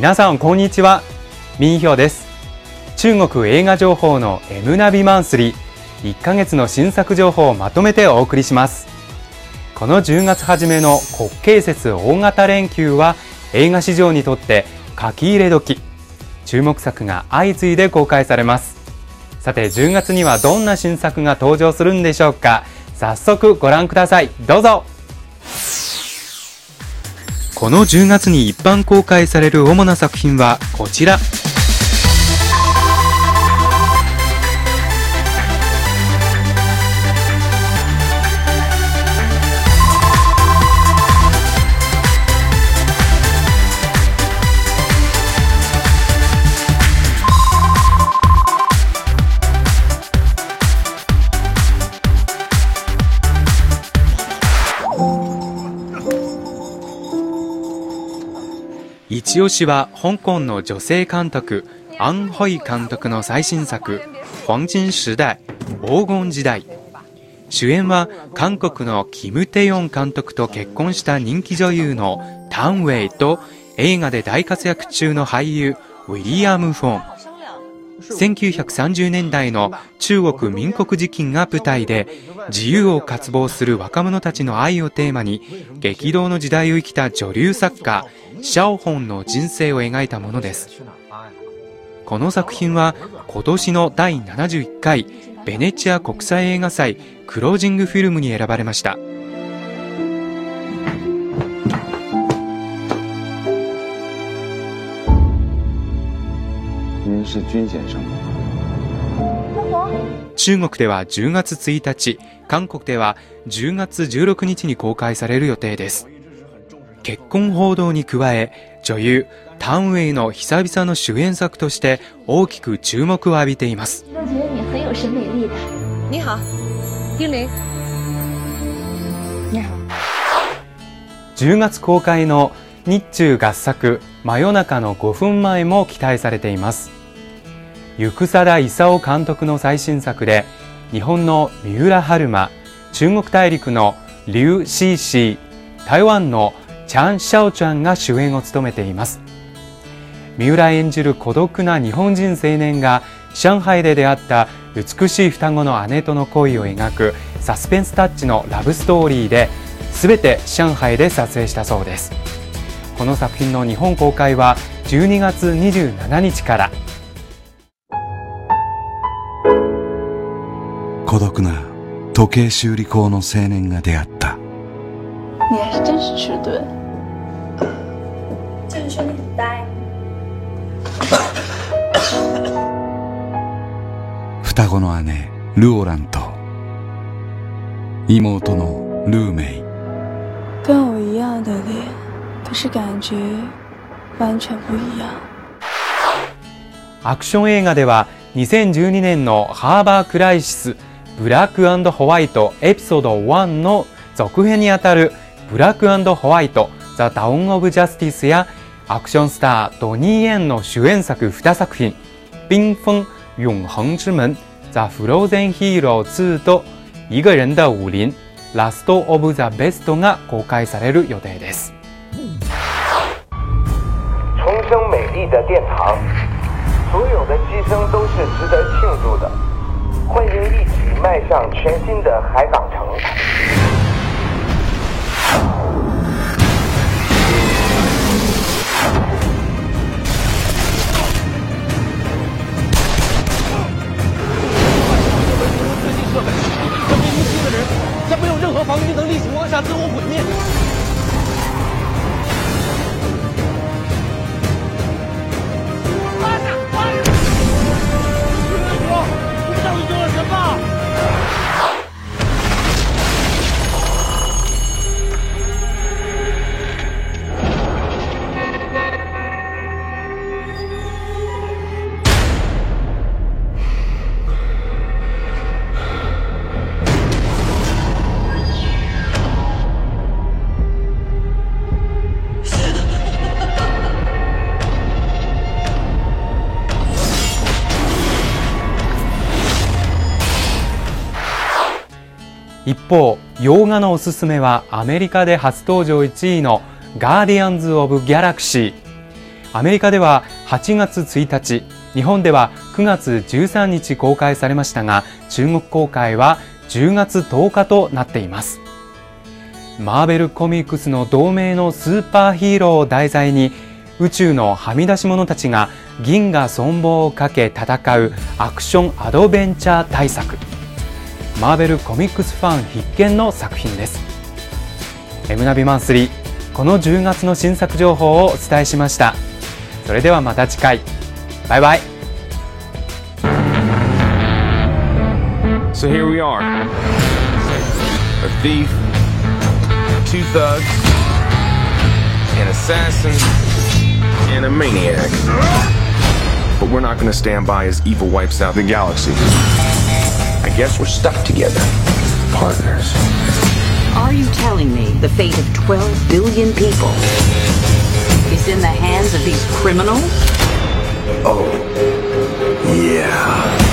皆さんこんにちは。民票です。中国映画情報の M ナビマンスリー。1ヶ月の新作情報をまとめてお送りします。この10月初めの国慶節大型連休は映画市場にとって書き入れ時。注目作が相次いで公開されます。さて10月にはどんな新作が登場するんでしょうか。早速ご覧ください。どうぞ。この10月に一般公開される主な作品はこちら。チオシは香港の女性監督アン・ホイ監督の最新作「黄金時代黄金時代」主演は韓国のキム・テヨン監督と結婚した人気女優のタン・ウェイと映画で大活躍中の俳優ウィリアム・フォン。1930年代の中国民国時期が舞台で自由を渇望する若者たちの愛をテーマに激動の時代を生きた女流作家シャオホンの人生を描いたものです。この作品は今年の第71回ベネチア国際映画祭クロージングフィルムに選ばれました。中国では10月1日韓国では10月16日に公開される予定です。結婚報道に加え女優タンウェイの久々の主演作として大きく注目を浴びています。10月公開の日中合作真夜中の5分前も期待されています生貞勲監督の最新作で日本の三浦春馬中国大陸の劉シーシー台湾のチャン・シャオちゃんが主演を務めています。三浦演じる孤独な日本人青年が上海で出会った美しい双子の姉との恋を描くサスペンスタッチのラブストーリーで全て上海で撮影したそうです。この作品の日本公開は12月27日から。孤独な時計修理工の青年が出会った。你还是真是迟钝就是说你很呆。双子の姉ルオランと妹のルーメイ。跟我一样的脸可是感觉完全不一样。アクション映画では2012年のハーバークライシスブラックホワイトエピソード1の続編にあたるブラックホワイトザ・ダウン・オブ・ジャスティスやアクションスタードニー・エンの主演作2作品「冰封永恒之門」「ザ・フローゼン・ヒーロー2」と「一个人的武林」「ラスト・オブ・ザ・ベスト」が公開される予定です。重生美丽的殿堂。所有的牺牲都是值得庆祝的。欢迎一起迈向全新的海港城。的人，在没有任何防御能力情况下自我毁灭。一方洋画のおすすめはアメリカで初登場1位の「ガーディアンズ・オブ・ギャラクシー」アメリカでは8月1日日本では9月13日公開されましたが中国公開は10月10日となっています。マーベルコミックスの同名のスーパーヒーローを題材に宇宙のはみ出し者たちが銀河存亡をかけ戦うアクションアドベンチャー大作。マーベルコミックスファン必見の作品です M ナビマンスリーこの10月の新作情報をお伝えしましたそれではまた次回バイバイ So here we are. A thief, two thugs, an assassin, and a maniac. But we're not gonna stand by as evil wipes out the galaxy. I guess we're stuck together. Partners. Are you telling me the fate of 12 billion people is in the hands of these criminals? Oh, yeah.